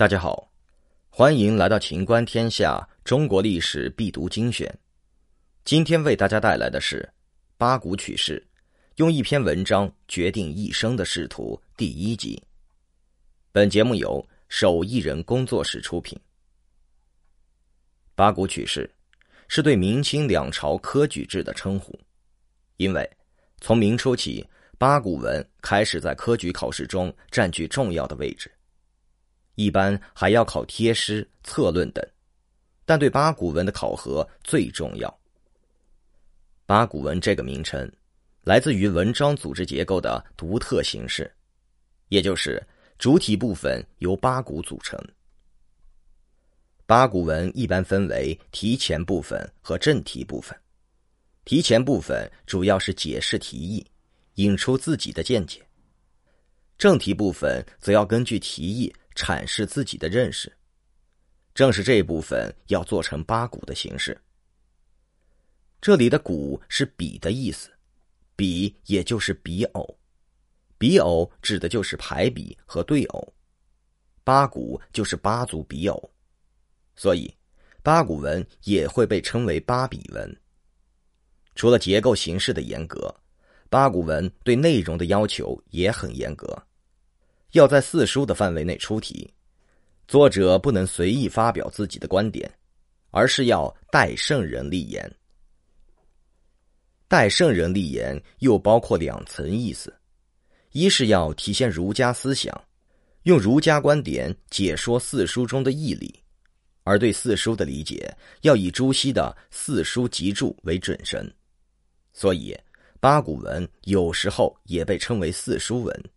大家好，欢迎来到《秦观天下》中国历史必读精选。今天为大家带来的是《八股取士》，用一篇文章决定一生的仕途第一集。本节目由手艺人工作室出品。八股取士是对明清两朝科举制的称呼，因为从明初起，八股文开始在科举考试中占据重要的位置。一般还要考贴诗、策论等，但对八股文的考核最重要。八股文这个名称，来自于文章组织结构的独特形式，也就是主体部分由八股组成。八股文一般分为提前部分和正题部分。提前部分主要是解释题意，引出自己的见解；正题部分则要根据题意。阐释自己的认识，正是这部分要做成八股的形式。这里的“股”是比的意思，比也就是比偶，比偶指的就是排比和对偶，八股就是八组比偶，所以八股文也会被称为八比文。除了结构形式的严格，八股文对内容的要求也很严格。要在四书的范围内出题，作者不能随意发表自己的观点，而是要代圣人立言。代圣人立言又包括两层意思：一是要体现儒家思想，用儒家观点解说四书中的义理；而对四书的理解要以朱熹的《四书集注》为准绳。所以，八股文有时候也被称为四书文。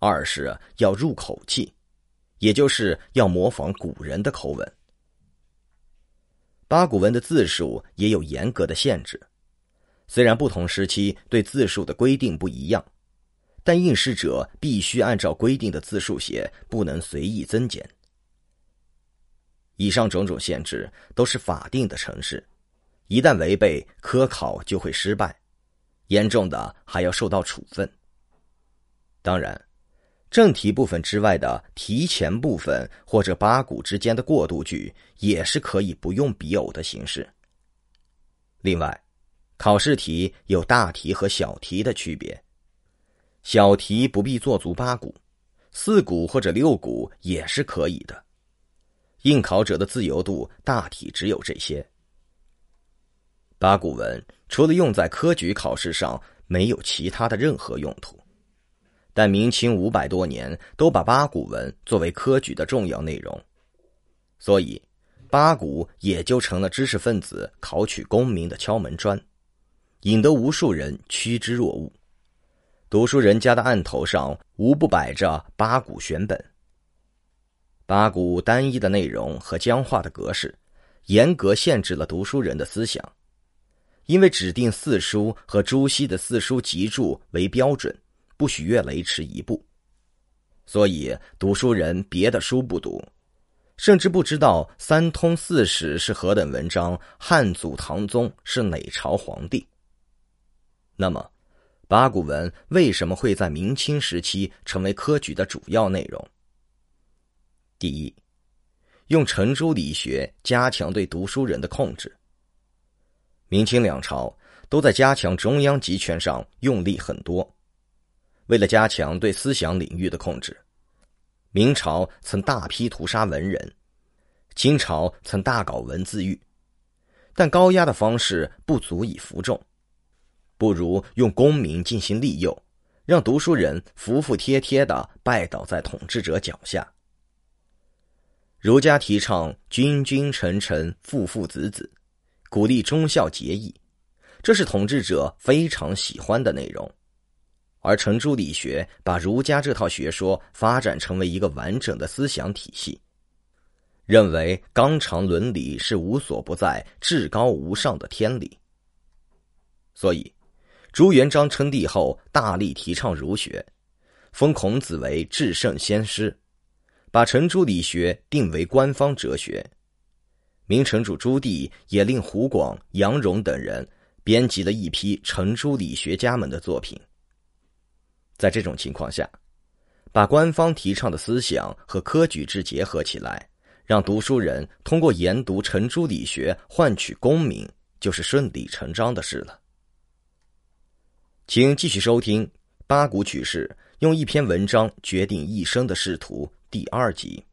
二是要入口气，也就是要模仿古人的口吻。八股文的字数也有严格的限制，虽然不同时期对字数的规定不一样，但应试者必须按照规定的字数写，不能随意增减。以上种种限制都是法定的程式，一旦违背，科考就会失败，严重的还要受到处分。当然。正题部分之外的提前部分或者八股之间的过渡句，也是可以不用比偶的形式。另外，考试题有大题和小题的区别，小题不必做足八股，四股或者六股也是可以的。应考者的自由度大体只有这些。八股文除了用在科举考试上，没有其他的任何用途。但明清五百多年都把八股文作为科举的重要内容，所以八股也就成了知识分子考取功名的敲门砖，引得无数人趋之若鹜。读书人家的案头上无不摆着八股选本。八股单一的内容和僵化的格式，严格限制了读书人的思想，因为指定四书和朱熹的《四书集注》为标准。不许越雷池一步，所以读书人别的书不读，甚至不知道三通四史是何等文章，汉祖唐宗是哪朝皇帝。那么，八股文为什么会在明清时期成为科举的主要内容？第一，用程朱理学加强对读书人的控制。明清两朝都在加强中央集权上用力很多。为了加强对思想领域的控制，明朝曾大批屠杀文人，清朝曾大搞文字狱，但高压的方式不足以服众，不如用功名进行利诱，让读书人服服帖帖的拜倒在统治者脚下。儒家提倡君君臣臣父父子子，鼓励忠孝节义，这是统治者非常喜欢的内容。而程朱理学把儒家这套学说发展成为一个完整的思想体系，认为纲常伦理是无所不在、至高无上的天理。所以，朱元璋称帝后，大力提倡儒学，封孔子为至圣先师，把程朱理学定为官方哲学。明成祖朱棣也令胡广、杨荣等人编辑了一批程朱理学家们的作品。在这种情况下，把官方提倡的思想和科举制结合起来，让读书人通过研读程朱理学换取功名，就是顺理成章的事了。请继续收听《八股取士用一篇文章决定一生的仕途》第二集。